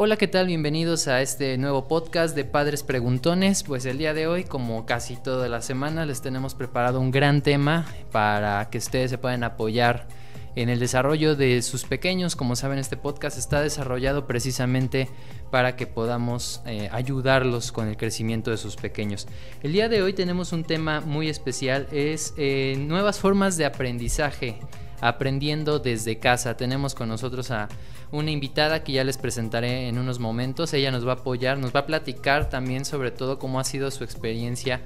Hola, ¿qué tal? Bienvenidos a este nuevo podcast de Padres Preguntones. Pues el día de hoy, como casi toda la semana, les tenemos preparado un gran tema para que ustedes se puedan apoyar en el desarrollo de sus pequeños. Como saben, este podcast está desarrollado precisamente para que podamos eh, ayudarlos con el crecimiento de sus pequeños. El día de hoy tenemos un tema muy especial, es eh, nuevas formas de aprendizaje aprendiendo desde casa. Tenemos con nosotros a una invitada que ya les presentaré en unos momentos. Ella nos va a apoyar, nos va a platicar también sobre todo cómo ha sido su experiencia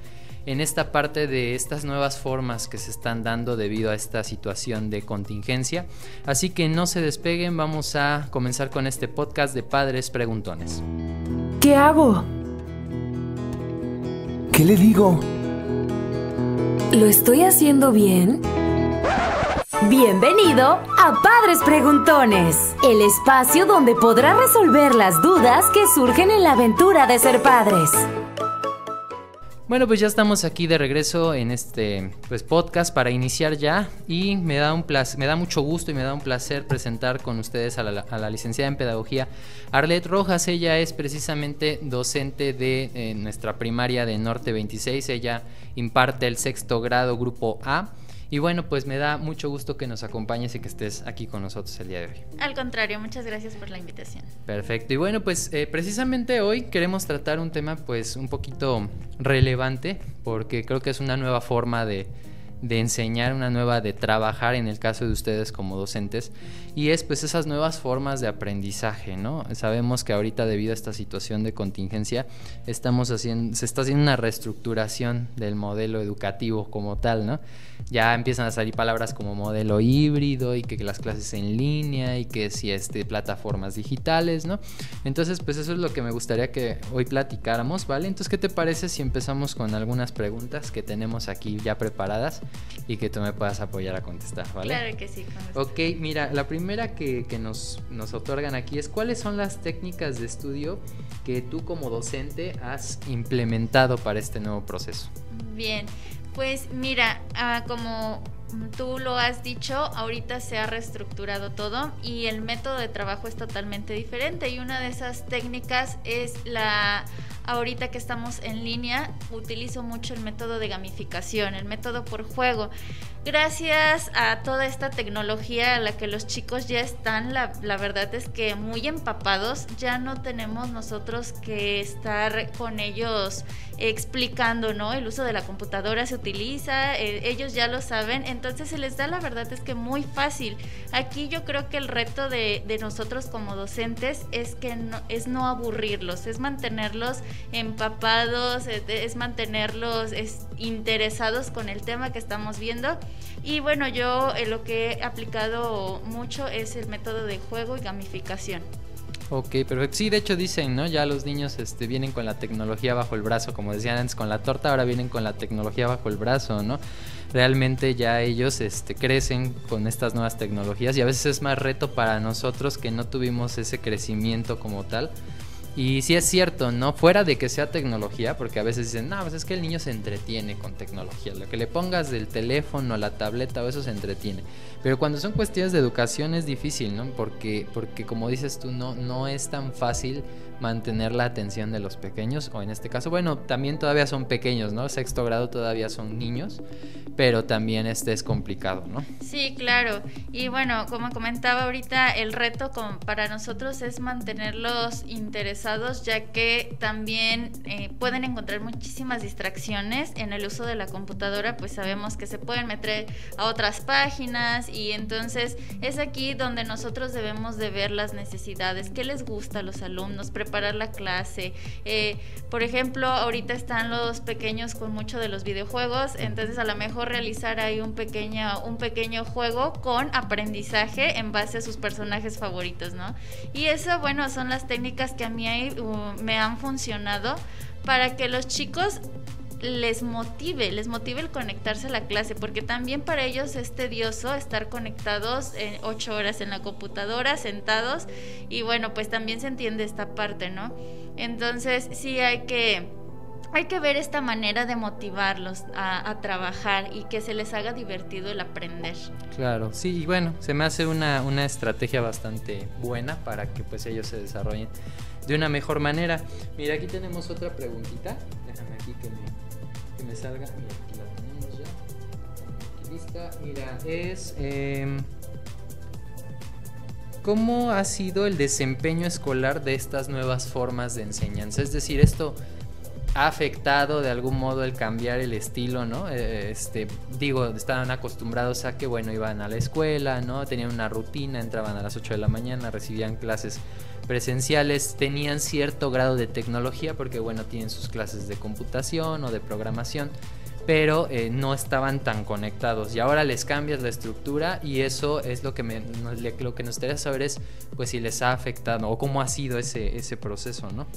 en esta parte de estas nuevas formas que se están dando debido a esta situación de contingencia. Así que no se despeguen, vamos a comenzar con este podcast de Padres Preguntones. ¿Qué hago? ¿Qué le digo? ¿Lo estoy haciendo bien? Bienvenido a Padres Preguntones, el espacio donde podrá resolver las dudas que surgen en la aventura de ser padres. Bueno, pues ya estamos aquí de regreso en este pues, podcast para iniciar ya y me da, un me da mucho gusto y me da un placer presentar con ustedes a la, a la licenciada en Pedagogía Arlet Rojas. Ella es precisamente docente de eh, nuestra primaria de Norte 26. Ella imparte el sexto grado grupo A y bueno, pues me da mucho gusto que nos acompañes y que estés aquí con nosotros el día de hoy. Al contrario, muchas gracias por la invitación. Perfecto. Y bueno, pues eh, precisamente hoy queremos tratar un tema pues un poquito relevante porque creo que es una nueva forma de, de enseñar, una nueva de trabajar en el caso de ustedes como docentes y es pues esas nuevas formas de aprendizaje, ¿no? Sabemos que ahorita debido a esta situación de contingencia estamos haciendo, se está haciendo una reestructuración del modelo educativo como tal, ¿no? Ya empiezan a salir palabras como modelo híbrido y que, las clases en línea y que si este plataformas digitales, ¿no? Entonces pues eso es lo que me gustaría que hoy platicáramos, ¿vale? Entonces, ¿qué te parece si empezamos con algunas preguntas que tenemos aquí ya preparadas? Y que tú me puedas apoyar a contestar, ¿vale? Claro que sí. Ok, mira, la primera que, nos, nos otorgan aquí es cuáles son las técnicas de estudio que tú como docente has implementado para este nuevo proceso. Bien, pues mira, ah, como tú lo has dicho, ahorita se ha reestructurado todo y el método de trabajo es totalmente diferente y una de esas técnicas es la ahorita que estamos en línea, utilizo mucho el método de gamificación, el método por juego. Gracias a toda esta tecnología a la que los chicos ya están, la, verdad es que muy empapados, ya no tenemos nosotros que estar con ellos explicando, ¿no? El uso de la computadora se utiliza, eh, ellos ya lo saben, entonces se les da la verdad es que muy fácil. Aquí yo creo que el reto de, de nosotros como docentes es que no, es no aburrirlos, es mantenerlos empapados, es, mantenerlos interesados con el tema que estamos viendo. Y bueno, yo eh, lo que he aplicado mucho es el método de juego y gamificación. Ok, perfecto. Sí, de hecho dicen, ¿no? Ya los niños este, vienen con la tecnología bajo el brazo, como decían antes con la torta, ahora vienen con la tecnología bajo el brazo, ¿no? Realmente ya ellos este, crecen con estas nuevas tecnologías y a veces es más reto para nosotros que no tuvimos ese crecimiento como tal y sí es cierto, ¿no? Fuera de que sea tecnología, porque a veces dicen, no, pues es que el niño se entretiene con tecnología. Lo que le pongas del teléfono, la tableta o eso se entretiene. Pero cuando son cuestiones de educación es difícil, ¿no? Porque, porque como dices tú, no, no es tan fácil mantener la atención de los pequeños, o en este caso, bueno, también todavía son pequeños, ¿no? Sexto grado todavía son niños, pero también este es complicado, ¿no? Sí, claro. Y bueno, como comentaba ahorita, el reto para nosotros es mantenerlos interesados, ya que también eh, pueden encontrar muchísimas distracciones en el uso de la computadora, pues sabemos que se pueden meter a otras páginas y entonces es aquí donde nosotros debemos de ver las necesidades, qué les gusta a los alumnos, la clase. Eh, por ejemplo, ahorita están los pequeños con mucho de los videojuegos, entonces a lo mejor realizar ahí un pequeño, un pequeño juego con aprendizaje en base a sus personajes favoritos, ¿no? Y eso, bueno, son las técnicas que a mí uh, me han funcionado para que los chicos les motive, les motive el conectarse a la clase, porque también para ellos es tedioso estar conectados en ocho horas en la computadora, sentados, y bueno, pues también se entiende esta parte, ¿no? Entonces sí hay que hay que ver esta manera de motivarlos a, trabajar y que se les haga divertido el aprender. Claro, sí, y bueno, se me hace una, una estrategia bastante buena para que pues ellos se desarrollen de una mejor manera. Mira, aquí tenemos otra preguntita. Déjame aquí que me, me salga. Mira, aquí la tenemos ya. Aquí lista. Mira, es... Em, ¿Cómo ha sido el desempeño escolar de estas nuevas formas de enseñanza? Es decir, esto ha afectado de algún modo el cambiar el estilo, ¿no? Eh, este, digo, estaban acostumbrados a que, bueno, iban a la escuela, ¿no? Tenían una rutina, entraban a las 8 de la mañana, recibían clases presenciales, tenían cierto grado de tecnología porque, bueno, tienen sus clases de computación o de programación, pero eh, no estaban tan conectados. Y ahora les cambias la estructura y eso es lo que, me, lo que nos interesa saber es, pues, si les ha afectado o cómo ha sido ese, ese proceso, ¿no?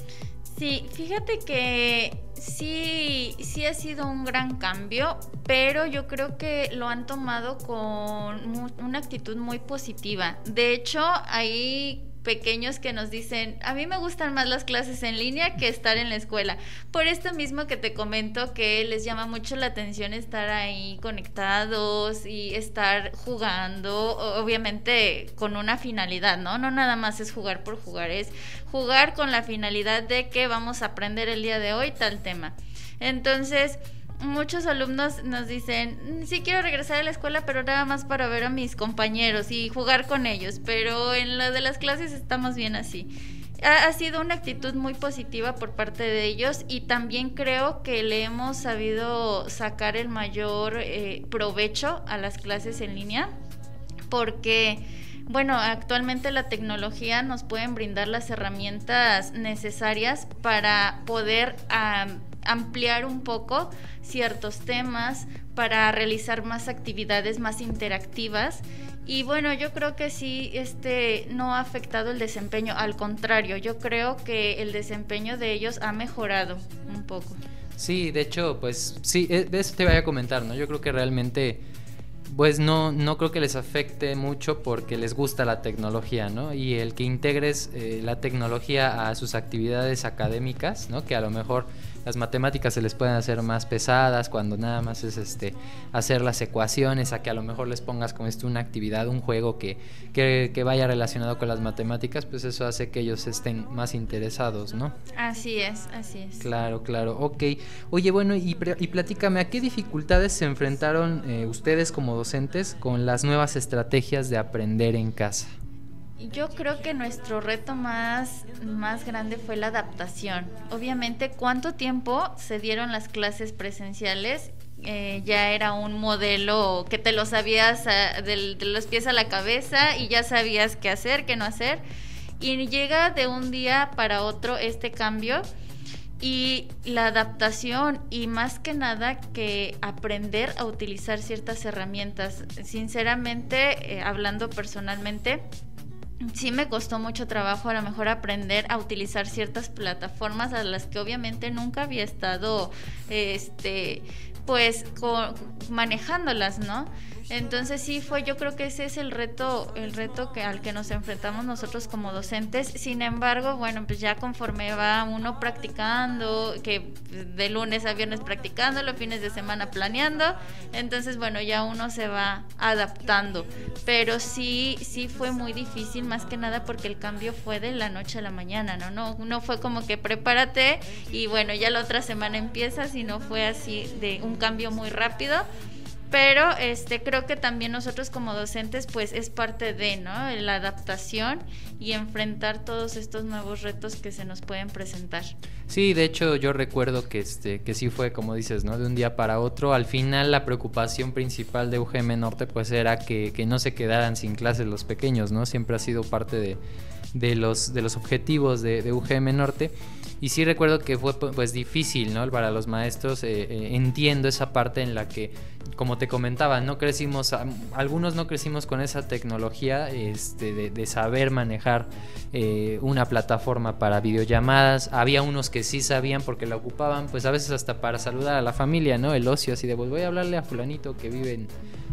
Sí, fíjate que sí, sí ha sido un gran cambio, pero yo creo que lo han tomado con una actitud muy positiva. De hecho, ahí pequeños que nos dicen, a mí me gustan más las clases en línea que estar en la escuela. Por esto mismo que te comento que les llama mucho la atención estar ahí conectados y estar jugando, obviamente con una finalidad, ¿no? No nada más es jugar por jugar, es jugar con la finalidad de que vamos a aprender el día de hoy tal tema. Entonces, muchos alumnos nos dicen, sí quiero regresar a la escuela, pero nada más para ver a mis compañeros y jugar con ellos, pero en lo de las clases estamos bien así. Ha, sido una actitud muy positiva por parte de ellos y también creo que le hemos sabido sacar el mayor eh, provecho a las clases en línea porque... Bueno, actualmente la tecnología nos puede brindar las herramientas necesarias para poder ampliar un poco ciertos temas, para realizar más actividades más interactivas. Y bueno, yo creo que sí, este no ha afectado el desempeño, al contrario, yo creo que el desempeño de ellos ha mejorado un poco. Sí, de hecho, pues sí, eh, de eso te voy a comentar, ¿no? Yo creo que realmente pues no, no creo que les afecte mucho porque les gusta la tecnología, ¿no? Y el que integres eh, la tecnología a sus actividades académicas, ¿no? Que a lo mejor las matemáticas se les pueden hacer más pesadas cuando nada más es este hacer las ecuaciones, a que a lo mejor les pongas como esto una actividad, un juego que, que, vaya relacionado con las matemáticas, pues eso hace que ellos estén más interesados, ¿no? Así es, así es. Claro, claro, ok. Oye, bueno, y, y platícame, ¿a qué dificultades se enfrentaron eh, ustedes como docentes con las nuevas estrategias de aprender en casa? Yo creo que nuestro reto más, más grande fue la adaptación. Obviamente, cuánto tiempo se dieron las clases presenciales eh, ya era un modelo que te lo sabías ah, de los pies a la cabeza y ya sabías qué hacer, qué no hacer. Y llega de un día para otro este cambio y la adaptación y más que nada que aprender a utilizar ciertas herramientas. Sinceramente, eh, hablando personalmente, sí me costó mucho trabajo a lo mejor aprender a utilizar ciertas plataformas a las que obviamente nunca había estado este pues manejándolas, ¿no? Entonces sí fue, yo creo que ese es el reto, el reto que al que nos enfrentamos nosotros como docentes. Sin embargo, bueno, pues ya conforme va uno practicando, que de lunes a viernes practicando, los fines de semana planeando, entonces bueno, ya uno se va adaptando. Pero sí, sí fue muy difícil, más que nada porque el cambio fue de la noche a la mañana, ¿no? No, no fue como que prepárate y bueno, ya la otra semana empieza, sino fue así de un cambio muy rápido pero este creo que también nosotros como docentes pues es parte de no la adaptación y enfrentar todos estos nuevos retos que se nos pueden presentar. Sí de hecho yo recuerdo que este que sí fue como dices no de un día para otro. Al final la preocupación principal de UGM Norte pues era que, que no se quedaran sin clases los pequeños no siempre ha sido parte de, de los de los objetivos de, UGM Norte. Y sí recuerdo que fue pues difícil, ¿no? Para los maestros, eh, eh, entiendo esa parte en la que, como te comentaba, no crecimos, algunos no crecimos con esa tecnología este, de, saber manejar eh, una plataforma para videollamadas. Había unos que sí sabían porque la ocupaban, pues a veces hasta para saludar a la familia, ¿no? El ocio, así de, pues voy a hablarle a fulanito que vive en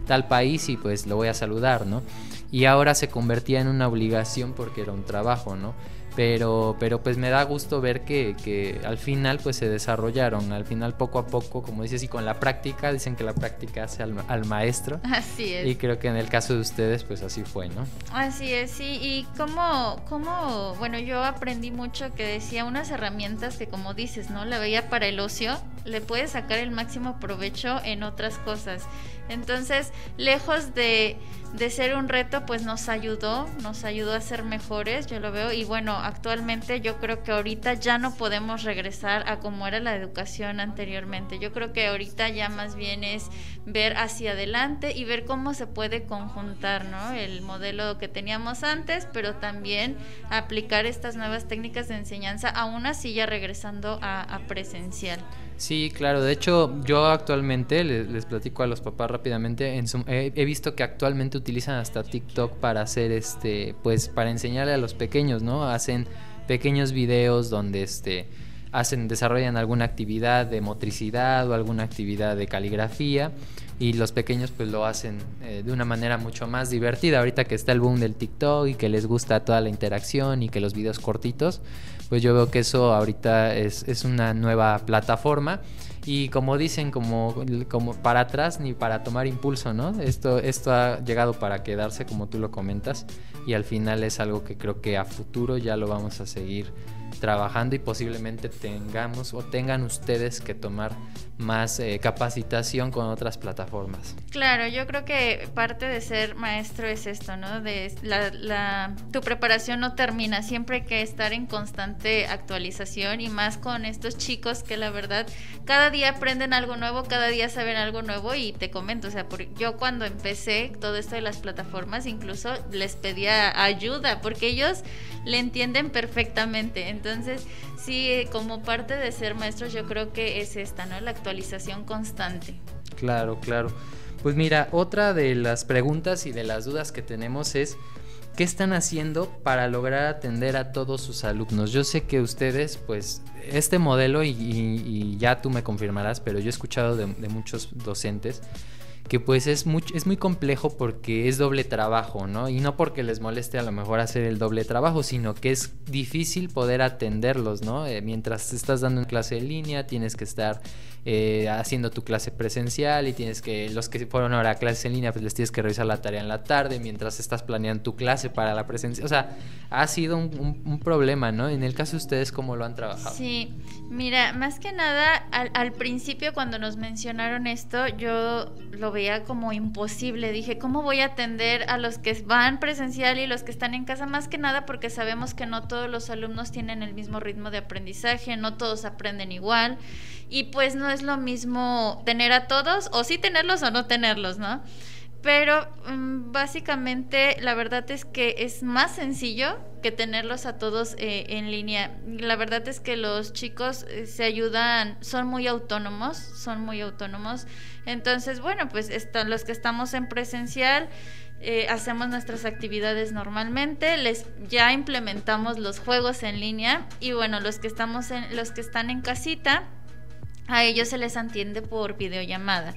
tal país y pues lo voy a saludar, ¿no? Y ahora se convertía en una obligación porque era un trabajo, ¿no? Pero, pero pues me da gusto ver que, que, al final pues se desarrollaron, al final poco a poco, como dices, y con la práctica, dicen que la práctica hace al, al, maestro. Así es. Y creo que en el caso de ustedes pues así fue, ¿no? Así es, sí, y como, como, bueno, yo aprendí mucho que decía unas herramientas que como dices, ¿no? La veía para el ocio, le puedes sacar el máximo provecho en otras cosas. Entonces, lejos de, de, ser un reto, pues nos ayudó, nos ayudó a ser mejores, yo lo veo. Y bueno, actualmente yo creo que ahorita ya no podemos regresar a como era la educación anteriormente. Yo creo que ahorita ya más bien es ver hacia adelante y ver cómo se puede conjuntar, ¿no? El modelo que teníamos antes, pero también aplicar estas nuevas técnicas de enseñanza, aún así ya regresando a, a presencial. Sí, claro. De hecho, yo actualmente les, platico a los papás rápidamente. En su, he, he, visto que actualmente utilizan hasta TikTok para hacer este, pues, para enseñarle a los pequeños, ¿no? Hacen pequeños videos donde este hacen desarrollan alguna actividad de motricidad o alguna actividad de caligrafía y los pequeños pues lo hacen eh, de una manera mucho más divertida ahorita que está el boom del TikTok y que les gusta toda la interacción y que los videos cortitos pues yo veo que eso ahorita es, es una nueva plataforma. Y como dicen como, como para atrás ni para tomar impulso no esto esto ha llegado para quedarse como tú lo comentas y al final es algo que creo que a futuro ya lo vamos a seguir trabajando y posiblemente tengamos o tengan ustedes que tomar más eh, capacitación con otras plataformas. Claro, yo creo que parte de ser maestro es esto, ¿no? De la, tu preparación no termina, siempre hay que estar en constante actualización y más con estos chicos que la verdad cada día aprenden algo nuevo, cada día saben algo nuevo y te comento, o sea, por, yo cuando empecé todo esto de las plataformas incluso les pedía ayuda porque ellos le entienden perfectamente, entonces sí, como parte de ser maestros yo creo que es esta, ¿no? La actualización constante. Claro, claro. Pues mira, otra de las preguntas y de las dudas que tenemos es, ¿qué están haciendo para lograr atender a todos sus alumnos? Yo sé que ustedes, pues, este modelo, y, y, y ya tú me confirmarás, pero yo he escuchado de, de muchos docentes, que pues es muy, es muy complejo porque es doble trabajo, ¿no? Y no porque les moleste a lo mejor hacer el doble trabajo, sino que es difícil poder atenderlos, ¿no? Eh, mientras estás dando una clase en línea, tienes que estar eh, haciendo tu clase presencial y tienes que, los que fueron ahora a clases en línea, pues les tienes que revisar la tarea en la tarde mientras estás planeando tu clase para la presencia. O sea, ha sido un, un, un problema, ¿no? En el caso de ustedes, ¿cómo lo han trabajado? Sí, mira, más que nada, al, al principio cuando nos mencionaron esto, yo lo veía como imposible. Dije, ¿cómo voy a atender a los que van presencial y los que están en casa? Más que nada porque sabemos que no todos los alumnos tienen el mismo ritmo de aprendizaje, no todos aprenden igual. Y pues no es lo mismo tener a todos, o sí tenerlos o no tenerlos, ¿no? Pero um, básicamente la verdad es que es más sencillo que tenerlos a todos eh, en línea. La verdad es que los chicos eh, se ayudan, son muy autónomos, son muy autónomos. Entonces, bueno, pues los que estamos en presencial. Eh, hacemos nuestras actividades normalmente, les ya implementamos los juegos en línea y bueno, los que estamos en los que están en casita, a ellos se les atiende por videollamada.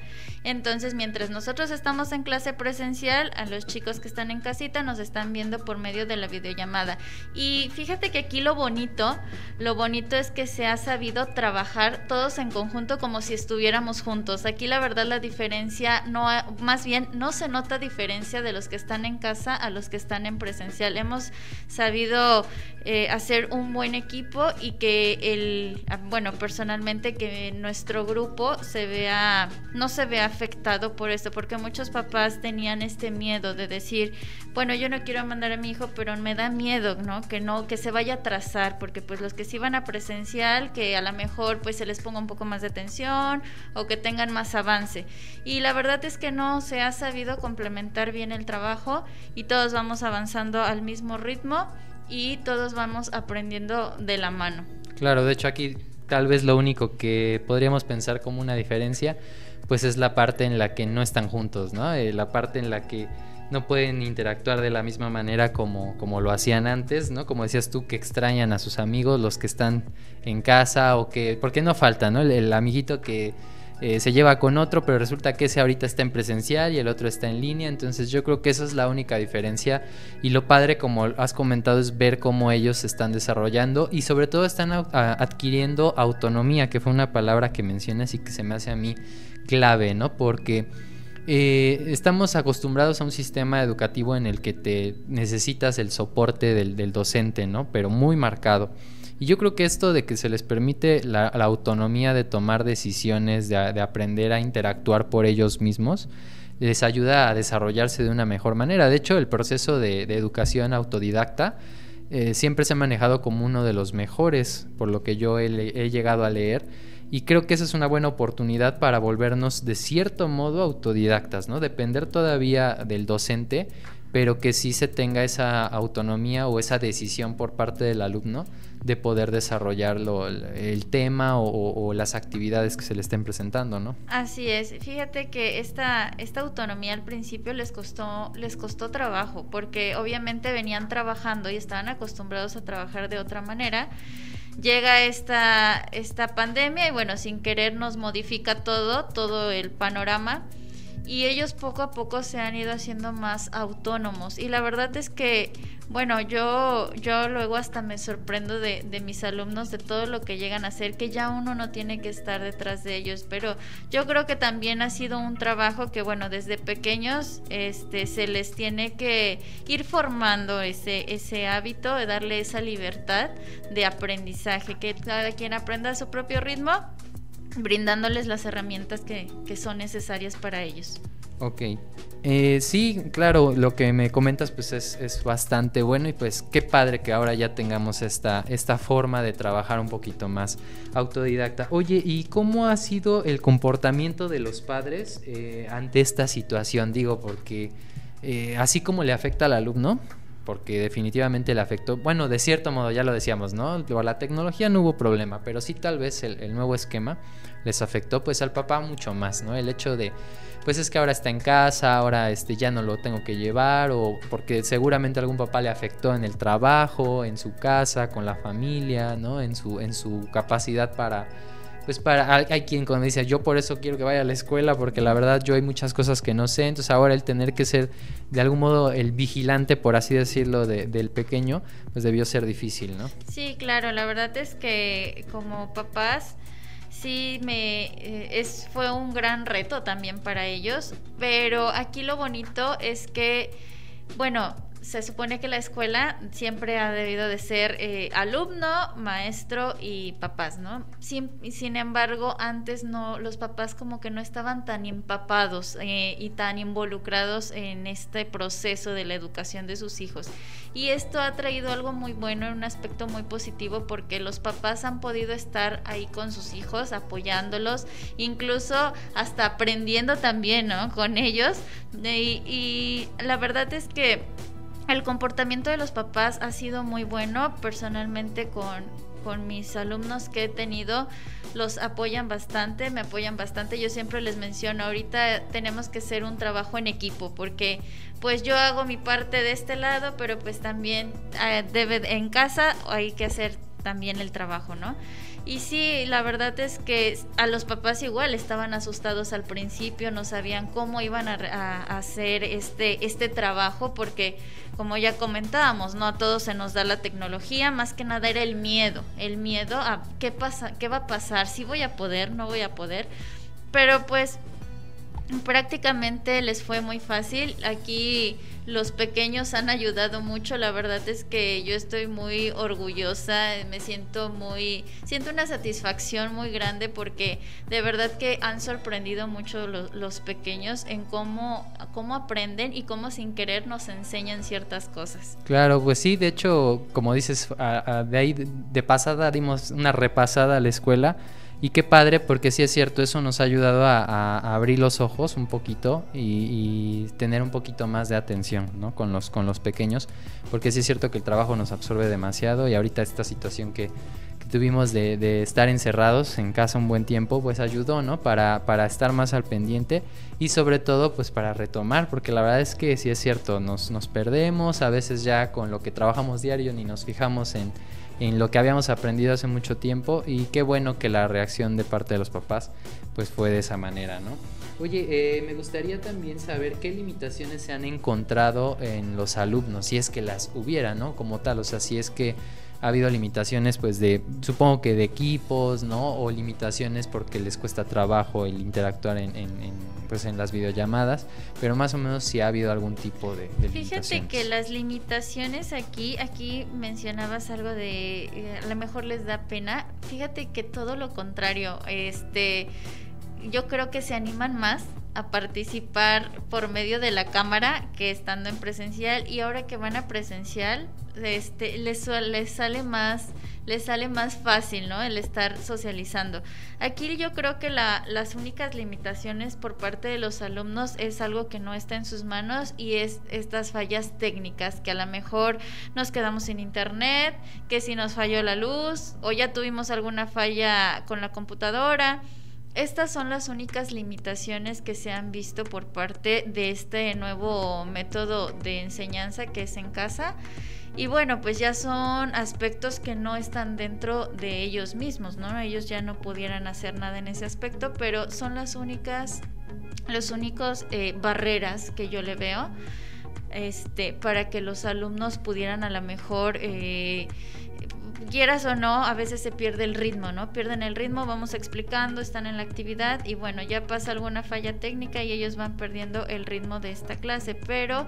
Entonces, mientras nosotros estamos en clase presencial, a los chicos que están en casita nos están viendo por medio de la videollamada. Y fíjate que aquí lo bonito, lo bonito es que se ha sabido trabajar todos en conjunto como si estuviéramos juntos. Aquí la verdad la diferencia no más bien no se nota diferencia de los que están en casa a los que están en presencial. Hemos sabido eh, hacer un buen equipo y que el bueno, personalmente que nuestro grupo se vea no se vea afectado por esto, porque muchos papás tenían este miedo de decir, bueno, yo no quiero mandar a mi hijo, pero me da miedo, ¿no? Que no, que se vaya a trazar, porque pues los que sí van a presencial, que a lo mejor pues se les ponga un poco más de atención o que tengan más avance. Y la verdad es que no se ha sabido complementar bien el trabajo y todos vamos avanzando al mismo ritmo y todos vamos aprendiendo de la mano. Claro, de hecho aquí tal vez lo único que podríamos pensar como una diferencia pues es la parte en la que no están juntos, ¿no? Eh, la parte en la que no pueden interactuar de la misma manera como, como lo hacían antes, ¿no? Como decías tú, que extrañan a sus amigos, los que están en casa o que, porque no falta, ¿no? El, el amiguito que eh, se lleva con otro, pero resulta que ese ahorita está en presencial y el otro está en línea, entonces yo creo que esa es la única diferencia y lo padre, como has comentado, es ver cómo ellos se están desarrollando y sobre todo están adquiriendo autonomía, que fue una palabra que mencionas y que se me hace a mí clave, ¿no? Porque eh, estamos acostumbrados a un sistema educativo en el que te necesitas el soporte del, docente, ¿no? Pero muy marcado. Y yo creo que esto de que se les permite la, autonomía de tomar decisiones, de, aprender a interactuar por ellos mismos, les ayuda a desarrollarse de una mejor manera. De hecho, el proceso de, educación autodidacta eh, siempre se ha manejado como uno de los mejores, por lo que yo he llegado a leer y creo que esa es una buena oportunidad para volvernos de cierto modo autodidactas, ¿no? Depender todavía del docente, pero que sí se tenga esa autonomía o esa decisión por parte del alumno de poder desarrollar el, tema o, las actividades que se le estén presentando, ¿no? Así es. Fíjate que esta, esta autonomía al principio les costó, les costó trabajo, porque obviamente venían trabajando y estaban acostumbrados a trabajar de otra manera llega esta, esta pandemia y bueno, sin querer nos modifica todo, todo el panorama y ellos poco a poco se han ido haciendo más autónomos. Y la verdad es que bueno yo yo luego hasta me sorprendo de, de, mis alumnos de todo lo que llegan a hacer que ya uno no tiene que estar detrás de ellos. Pero yo creo que también ha sido un trabajo que bueno desde pequeños este se les tiene que ir formando ese ese hábito de darle esa libertad de aprendizaje que cada quien aprenda a su propio ritmo brindándoles las herramientas que, son necesarias para ellos. Ok. Eh, sí, claro, lo que me comentas pues es, bastante bueno y pues qué padre que ahora ya tengamos esta, esta forma de trabajar un poquito más autodidacta. Oye, ¿y cómo ha sido el comportamiento de los padres eh, ante esta situación? Digo, porque eh, así como le afecta al alumno, porque definitivamente le afectó, bueno, de cierto modo ya lo decíamos, ¿no? Por la tecnología no hubo problema, pero sí tal vez el, nuevo esquema les afectó pues al papá mucho más, ¿no? El hecho de, pues es que ahora está en casa, ahora este, ya no lo tengo que llevar, o porque seguramente algún papá le afectó en el trabajo, en su casa, con la familia, ¿no? En su, en su capacidad para pues para hay, quien cuando dice yo por eso quiero que vaya a la escuela porque la verdad yo hay muchas cosas que no sé. Entonces ahora el tener que ser de algún modo el vigilante por así decirlo del pequeño pues debió ser difícil no sí claro la verdad es que como papás sí me eh, es fue un gran reto también para ellos pero aquí lo bonito es que bueno se supone que la escuela siempre ha debido de ser eh, alumno, maestro y papás, ¿no? Sin, embargo, antes no, los papás como que no estaban tan empapados eh, y tan involucrados en este proceso de la educación de sus hijos. Y esto ha traído algo muy bueno, en un aspecto muy positivo, porque los papás han podido estar ahí con sus hijos, apoyándolos, incluso hasta aprendiendo también, ¿no? Con ellos. y la verdad es que el comportamiento de los papás ha sido muy bueno. Personalmente con, con mis alumnos que he tenido los apoyan bastante, me apoyan bastante. Yo siempre les menciono, ahorita tenemos que hacer un trabajo en equipo porque pues yo hago mi parte de este lado, pero pues también eh, debe en casa hay que hacer también el trabajo, ¿no? Y sí, la verdad es que a los papás igual estaban asustados al principio, no sabían cómo iban a, hacer este, este trabajo, porque como ya comentábamos, no a todos se nos da la tecnología, más que nada era el miedo, el miedo a qué pasa, qué va a pasar, si voy a poder, no voy a poder. Pero pues prácticamente les fue muy fácil. Aquí los pequeños han ayudado mucho. La verdad es que yo estoy muy orgullosa, me siento muy, siento una satisfacción muy grande porque de verdad que han sorprendido mucho los, pequeños en cómo, cómo aprenden y cómo sin querer nos enseñan ciertas cosas. Claro, pues sí, de hecho, como dices, de ahí de pasada dimos una repasada a la escuela y qué padre, porque sí es cierto, eso nos ha ayudado a, abrir los ojos un poquito y, tener un poquito más de atención ¿no? con, los, con los pequeños, porque sí es cierto que el trabajo nos absorbe demasiado y ahorita esta situación que, tuvimos de, estar encerrados en casa un buen tiempo, pues ayudó, ¿no? Para, para estar más al pendiente y sobre todo, pues para retomar, porque la verdad es que sí es cierto, nos, nos perdemos, a veces ya con lo que trabajamos diario ni nos fijamos en en lo que habíamos aprendido hace mucho tiempo y qué bueno que la reacción de parte de los papás pues fue de esa manera, ¿no? Oye, eh, me gustaría también saber qué limitaciones se han encontrado en los alumnos, si es que las hubiera, ¿no? Como tal, o sea, si es que ha habido limitaciones pues de supongo que de equipos no o limitaciones porque les cuesta trabajo el interactuar en, pues en las videollamadas pero más o menos si ha habido algún tipo de, fíjate que las limitaciones aquí aquí mencionabas algo de eh, a lo mejor les da pena. Fíjate que todo lo contrario este yo creo que se animan más a participar por medio de la cámara que estando en presencial. Y ahora que van a presencial este les, les sale más les sale más fácil no el estar socializando. Aquí yo creo que la, las únicas limitaciones por parte de los alumnos es algo que no está en sus manos y es estas fallas técnicas que a lo mejor nos quedamos sin internet que si nos falló la luz o ya tuvimos alguna falla con la computadora estas son las únicas limitaciones que se han visto por parte de este nuevo método de enseñanza que es en casa. Y bueno, pues ya son aspectos que no están dentro de ellos mismos, ¿no? Ellos ya no pudieran hacer nada en ese aspecto, pero son las únicas, los únicos eh, barreras que yo le veo este, para que los alumnos pudieran a lo mejor eh, quieras o no, a veces se pierde el ritmo, ¿no? Pierden el ritmo, vamos explicando, están en la actividad y bueno, ya pasa alguna falla técnica y ellos van perdiendo el ritmo de esta clase, pero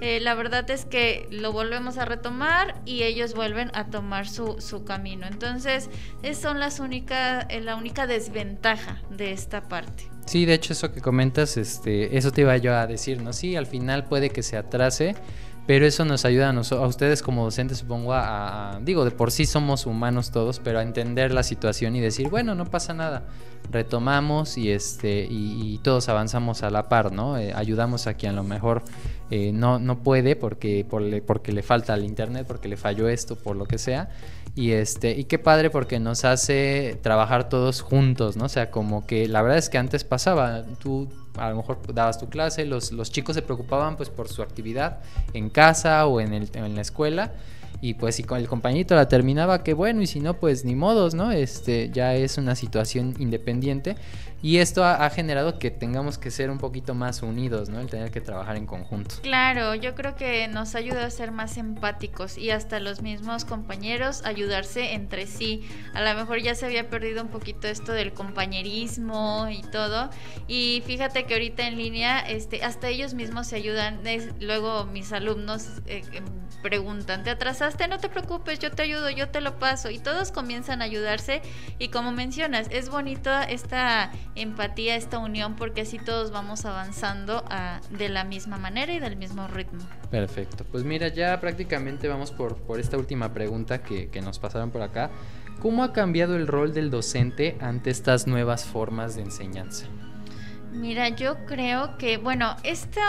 eh, la verdad es que lo volvemos a retomar y ellos vuelven a tomar su, su camino. Entonces, es, son las únicas, eh, la única desventaja de esta parte. Sí, de hecho eso que comentas, este, eso te iba yo a decir, ¿no? Sí, al final puede que se atrase, pero eso nos ayuda a, a ustedes como docentes, supongo, a, digo, de por sí somos humanos todos, pero a entender la situación y decir, bueno, no pasa nada, retomamos y, este, y, todos avanzamos a la par, ¿no? Eh, ayudamos a quien a lo mejor eh, no, no puede porque, porque le falta el internet, porque le falló esto, por lo que sea. Y este, y qué padre porque nos hace trabajar todos juntos, ¿no? O sea, como que la verdad es que antes pasaba, tú a lo mejor dabas tu clase, los, los chicos se preocupaban pues por su actividad en casa o en, el, en la escuela y pues si con el compañito la terminaba, qué bueno, y si no, pues ni modos, ¿no? Este ya es una situación independiente y esto ha, generado que tengamos que ser un poquito más unidos, ¿no? El tener que trabajar en conjunto. Claro, yo creo que nos ayuda a ser más empáticos y hasta los mismos compañeros ayudarse entre sí. A lo mejor ya se había perdido un poquito esto del compañerismo y todo. Y fíjate que ahorita en línea, este, hasta ellos mismos se ayudan. luego mis alumnos eh, em, preguntan, ¿te atrasaste? No te preocupes, yo te ayudo, yo te lo paso. Y todos comienzan a ayudarse. Y como mencionas, es bonito esta empatía, esta unión, porque así todos vamos avanzando ah, de la misma manera y del mismo ritmo. Perfecto. Pues mira, ya prácticamente vamos por, por esta última pregunta que, que nos pasaron por acá. ¿Cómo ha cambiado el rol del docente ante estas nuevas formas de enseñanza? Mira, yo creo que, bueno, esto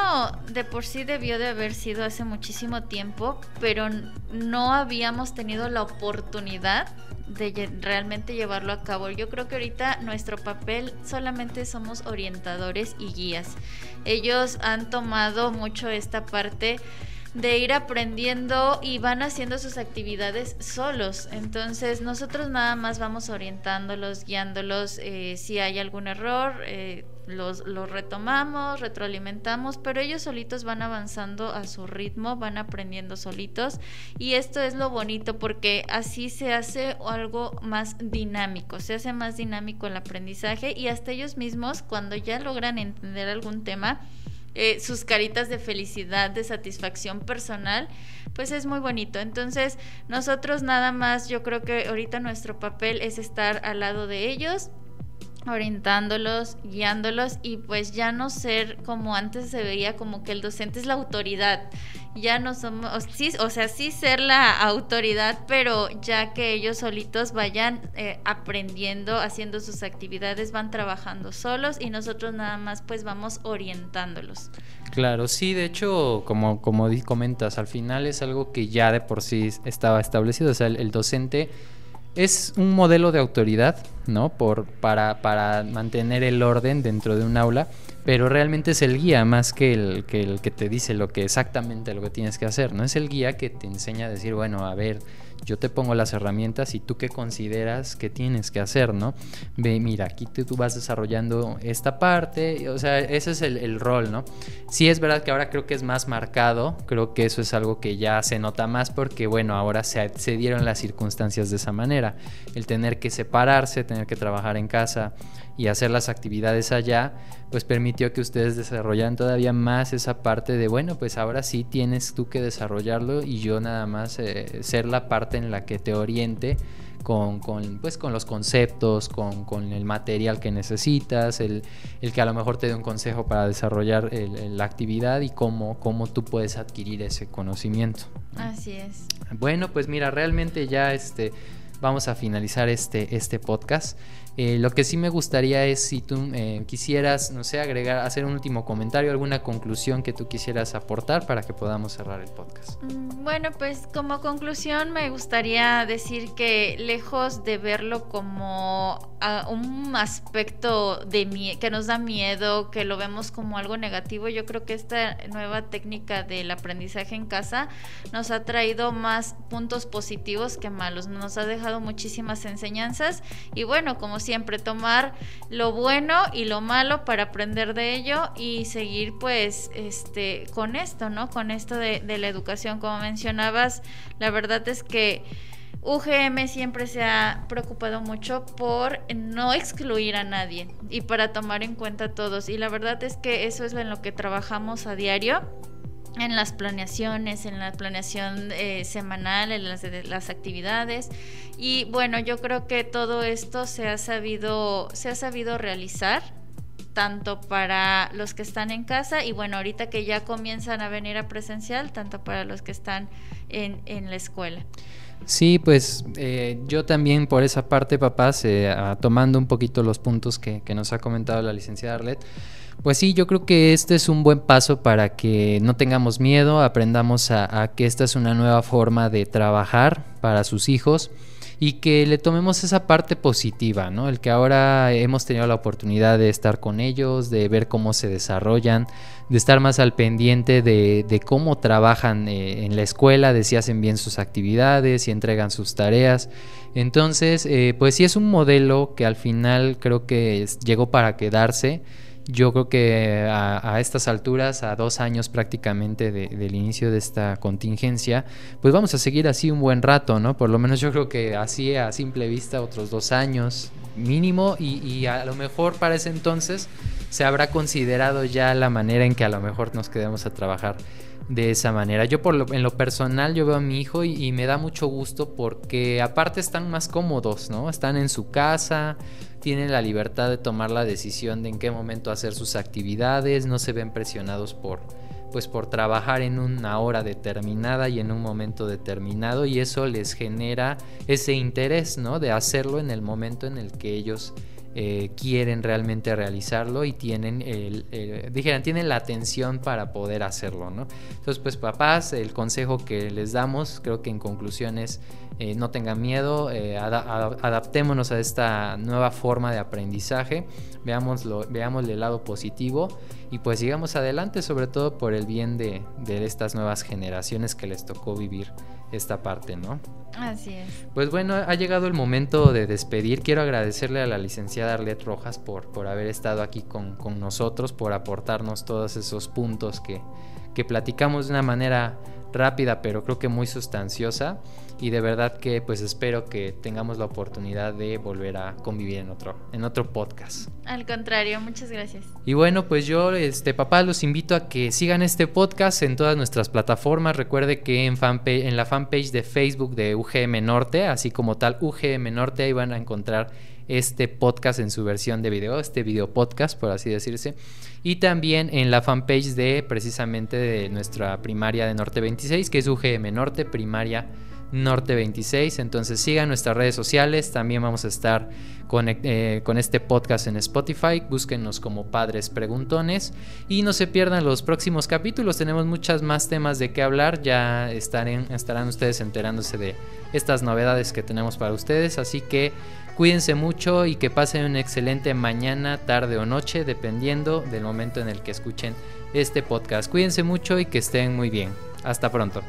de por sí debió de haber sido hace muchísimo tiempo, pero no habíamos tenido la oportunidad de realmente llevarlo a cabo. Yo creo que ahorita nuestro papel solamente somos orientadores y guías. Ellos han tomado mucho esta parte de ir aprendiendo y van haciendo sus actividades solos. Entonces nosotros nada más vamos orientándolos, guiándolos eh, si hay algún error. Eh, los, los, retomamos, retroalimentamos, pero ellos solitos van avanzando a su ritmo, van aprendiendo solitos y esto es lo bonito porque así se hace algo más dinámico, se hace más dinámico el aprendizaje y hasta ellos mismos cuando ya logran entender algún tema, eh, sus caritas de felicidad, de satisfacción personal, pues es muy bonito. Entonces, nosotros nada más, yo creo que ahorita nuestro papel es estar al lado de ellos, orientándolos, guiándolos y pues ya no ser como antes se veía como que el docente es la autoridad. Ya no somos, o, sí, o sea, sí ser la autoridad, pero ya que ellos solitos vayan eh, aprendiendo, haciendo sus actividades, van trabajando solos y nosotros nada más pues vamos orientándolos. Claro, sí, de hecho, como, como comentas, al final es algo que ya de por sí estaba establecido, o sea, el docente es un modelo de autoridad, ¿no? Por, para, para, mantener el orden dentro de un aula, pero realmente es el guía más que el, que el que te dice lo que exactamente lo que tienes que hacer, ¿no? Es el guía que te enseña a decir, bueno, a ver, yo te pongo las herramientas y tú qué consideras que tienes que hacer, ¿no? Ve, mira, aquí tú, vas desarrollando esta parte, o sea, ese es el, rol, ¿no? Sí es verdad que ahora creo que es más marcado, creo que eso es algo que ya se nota más porque, bueno, ahora se, se dieron las circunstancias de esa manera, el tener que separarse, tener que trabajar en casa y hacer las actividades allá, pues permitió que ustedes desarrollaran todavía más esa parte de, bueno, pues ahora sí tienes tú que desarrollarlo y yo nada más eh, ser la parte en la que te oriente con, con, pues, con los conceptos, con, con, el material que necesitas, el, el, que a lo mejor te dé un consejo para desarrollar la actividad y cómo, cómo tú puedes adquirir ese conocimiento. Así es. Bueno, pues mira, realmente ya este, vamos a finalizar este, este podcast. Eh, lo que sí me gustaría es si tú eh, quisieras, no sé, agregar, hacer un último comentario, alguna conclusión que tú quisieras aportar para que podamos cerrar el podcast. Mm, bueno, pues como conclusión me gustaría decir que lejos de verlo como ah, un aspecto de que nos da miedo, que lo vemos como algo negativo, yo creo que esta nueva técnica del aprendizaje en casa nos ha traído más puntos positivos que malos, nos ha dejado muchísimas enseñanzas y bueno, como siempre, tomar lo bueno y lo malo para aprender de ello y seguir pues este con esto, ¿no? Con esto de, de la educación, como mencionabas, la verdad es que UGM siempre se ha preocupado mucho por no excluir a nadie y para tomar en cuenta a todos. Y la verdad es que eso es en lo que trabajamos a diario en las planeaciones, en la planeación eh, semanal, en las, las, actividades. Y bueno, yo creo que todo esto se ha sabido, se ha sabido realizar tanto para los que están en casa y bueno, ahorita que ya comienzan a venir a presencial, tanto para los que están en, en la escuela. Sí, pues eh, yo también por esa parte, papás, eh, tomando un poquito los puntos que, nos ha comentado la licenciada Arlet, pues sí, yo creo que este es un buen paso para que no tengamos miedo, aprendamos a, que esta es una nueva forma de trabajar para sus hijos y que le tomemos esa parte positiva, ¿no? El que ahora hemos tenido la oportunidad de estar con ellos, de ver cómo se desarrollan, de estar más al pendiente de, cómo trabajan eh, en la escuela, de si hacen bien sus actividades, si entregan sus tareas. Entonces, eh, pues sí es un modelo que al final creo que llegó para quedarse yo creo que a, estas alturas, a dos años prácticamente del inicio de esta contingencia, pues vamos a seguir así un buen rato, ¿no? Por lo menos yo creo que así a simple vista otros dos años mínimo y, a lo mejor para ese entonces se habrá considerado ya la manera en que a lo mejor nos quedemos a trabajar de esa manera. Yo por lo, en lo personal yo veo a mi hijo y, y, me da mucho gusto porque aparte están más cómodos, ¿no? Están en su casa, tienen la libertad de tomar la decisión de en qué momento hacer sus actividades, no se ven presionados por pues por trabajar en una hora determinada y en un momento determinado y eso les genera ese interés, ¿no? De hacerlo en el momento en el que ellos eh, quieren realmente realizarlo y tienen el, dijeran, tienen la atención para poder hacerlo, ¿no? Entonces, pues papás, el consejo que les damos, creo que en conclusión es eh, no tengan miedo, eh, adaptémonos a esta nueva forma de aprendizaje, veámoslo, veámosle el lado positivo y pues sigamos adelante, sobre todo por el bien de, de estas nuevas generaciones que les tocó vivir esta parte, ¿no? Así es. Pues bueno, ha llegado el momento de despedir. Quiero agradecerle a la licenciada Arlet Rojas por, por haber estado aquí con, con nosotros, por aportarnos todos esos puntos que, que platicamos de una manera rápida, pero creo que muy sustanciosa y de verdad que pues espero que tengamos la oportunidad de volver a convivir en otro en otro podcast. Al contrario, muchas gracias. Y bueno, pues yo este papá los invito a que sigan este podcast en todas nuestras plataformas. Recuerde que en fanpage, en la fanpage de Facebook de UGM Norte, así como tal UGM Norte ahí van a encontrar este podcast en su versión de video, este video podcast por así decirse, y también en la fanpage de precisamente de nuestra primaria de Norte 26, que es UGM Norte Primaria Norte 26. Entonces sigan nuestras redes sociales. También vamos a estar con, eh, con, este podcast en Spotify. Búsquenos como Padres Preguntones. Y no se pierdan los próximos capítulos. Tenemos muchas más temas de qué hablar. Ya estarán ustedes enterándose de estas novedades que tenemos para ustedes. Así que cuídense mucho y que pasen una excelente mañana, tarde o noche, dependiendo del momento en el que escuchen este podcast. Cuídense mucho y que estén muy bien. Hasta pronto.